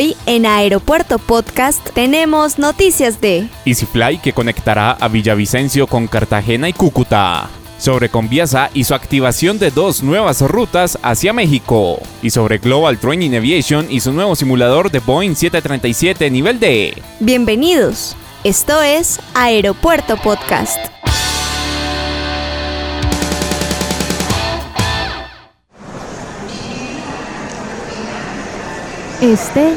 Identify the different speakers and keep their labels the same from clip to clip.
Speaker 1: Hoy en Aeropuerto Podcast tenemos noticias de
Speaker 2: EasyFly que conectará a Villavicencio con Cartagena y Cúcuta. Sobre Conviasa y su activación de dos nuevas rutas hacia México. Y sobre Global Training Aviation y su nuevo simulador de Boeing 737 nivel D.
Speaker 1: Bienvenidos. Esto es Aeropuerto Podcast. Este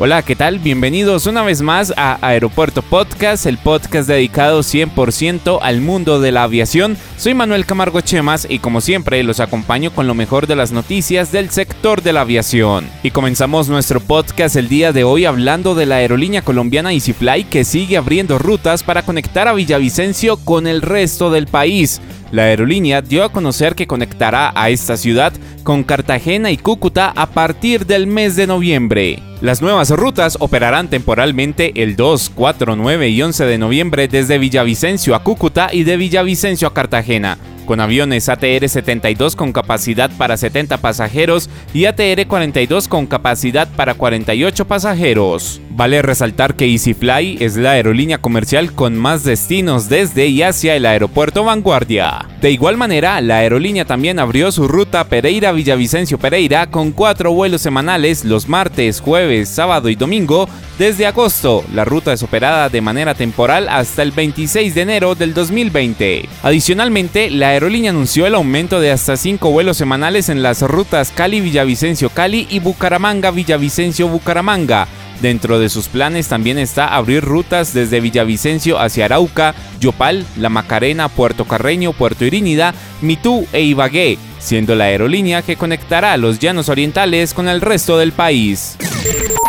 Speaker 2: Hola, ¿qué tal? Bienvenidos una vez más a Aeropuerto Podcast, el podcast dedicado 100% al mundo de la aviación. Soy Manuel Camargo Chemas y como siempre los acompaño con lo mejor de las noticias del sector de la aviación. Y comenzamos nuestro podcast el día de hoy hablando de la aerolínea colombiana EasyFly que sigue abriendo rutas para conectar a Villavicencio con el resto del país. La aerolínea dio a conocer que conectará a esta ciudad con Cartagena y Cúcuta a partir del mes de noviembre. Las nuevas rutas operarán temporalmente el 2, 4, 9 y 11 de noviembre desde Villavicencio a Cúcuta y de Villavicencio a Cartagena, con aviones ATR-72 con capacidad para 70 pasajeros y ATR-42 con capacidad para 48 pasajeros. Vale resaltar que EasyFly es la aerolínea comercial con más destinos desde y hacia el aeropuerto Vanguardia. De igual manera, la aerolínea también abrió su ruta Pereira-Villavicencio Pereira con cuatro vuelos semanales los martes, jueves, sábado y domingo desde agosto. La ruta es operada de manera temporal hasta el 26 de enero del 2020. Adicionalmente, la aerolínea anunció el aumento de hasta 5 vuelos semanales en las rutas Cali-Villavicencio-Cali y Bucaramanga-Villavicencio-Bucaramanga Dentro de sus planes también está abrir rutas desde Villavicencio hacia Arauca, Yopal, La Macarena, Puerto Carreño, Puerto Irínida, Mitú e Ibagué, siendo la aerolínea que conectará los llanos orientales con el resto del país.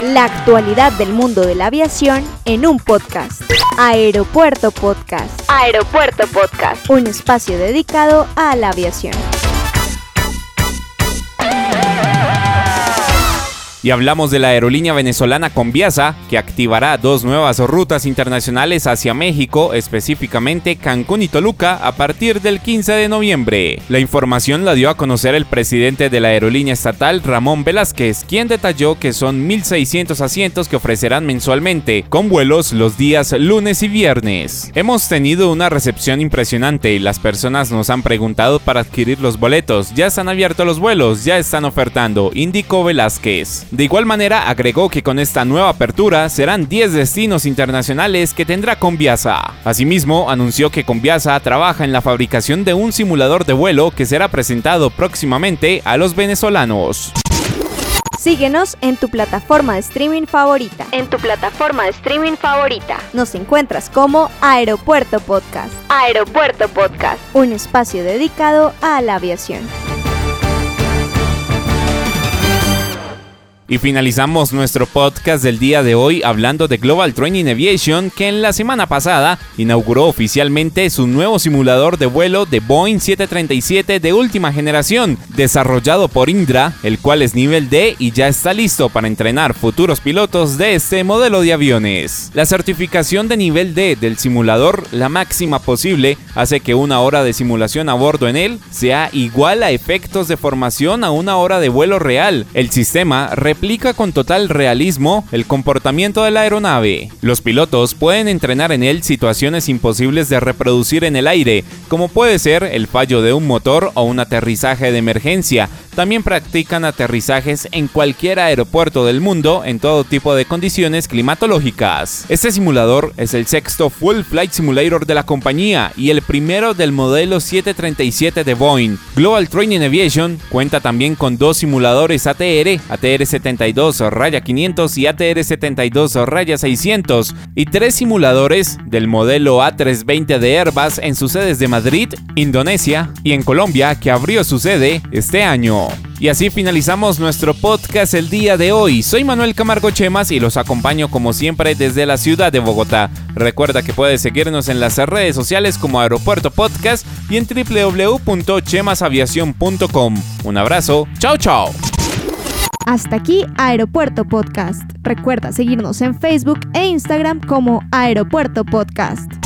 Speaker 1: La actualidad del mundo de la aviación en un podcast. Aeropuerto Podcast. Aeropuerto Podcast. Un espacio dedicado a la aviación.
Speaker 2: Y hablamos de la aerolínea venezolana Conviasa, que activará dos nuevas rutas internacionales hacia México, específicamente Cancún y Toluca, a partir del 15 de noviembre. La información la dio a conocer el presidente de la aerolínea estatal, Ramón Velázquez, quien detalló que son 1.600 asientos que ofrecerán mensualmente, con vuelos los días lunes y viernes. Hemos tenido una recepción impresionante y las personas nos han preguntado para adquirir los boletos. Ya están abiertos los vuelos, ya están ofertando, indicó Velázquez. De igual manera, agregó que con esta nueva apertura serán 10 destinos internacionales que tendrá Conviasa. Asimismo, anunció que Conviasa trabaja en la fabricación de un simulador de vuelo que será presentado próximamente a los venezolanos.
Speaker 1: Síguenos en tu plataforma de streaming favorita. En tu plataforma de streaming favorita. Nos encuentras como Aeropuerto Podcast. Aeropuerto Podcast. Un espacio dedicado a la aviación.
Speaker 2: Y finalizamos nuestro podcast del día de hoy hablando de Global Training Aviation que en la semana pasada inauguró oficialmente su nuevo simulador de vuelo de Boeing 737 de última generación desarrollado por Indra, el cual es nivel D y ya está listo para entrenar futuros pilotos de este modelo de aviones. La certificación de nivel D del simulador, la máxima posible, hace que una hora de simulación a bordo en él sea igual a efectos de formación a una hora de vuelo real. El sistema replica con total realismo el comportamiento de la aeronave. Los pilotos pueden entrenar en él situaciones imposibles de reproducir en el aire, como puede ser el fallo de un motor o un aterrizaje de emergencia. También practican aterrizajes en cualquier aeropuerto del mundo en todo tipo de condiciones climatológicas. Este simulador es el sexto Full Flight Simulator de la compañía y el primero del modelo 737 de Boeing. Global Training Aviation cuenta también con dos simuladores ATR, ATR-70 raya 500 y ATR-72 raya 600 y tres simuladores del modelo A320 de Airbus en sus sedes de Madrid, Indonesia y en Colombia que abrió su sede este año. Y así finalizamos nuestro podcast el día de hoy. Soy Manuel Camargo Chemas y los acompaño como siempre desde la ciudad de Bogotá. Recuerda que puedes seguirnos en las redes sociales como Aeropuerto Podcast y en www.chemasaviación.com. Un abrazo, chao chao.
Speaker 1: Hasta aquí Aeropuerto Podcast. Recuerda seguirnos en Facebook e Instagram como Aeropuerto Podcast.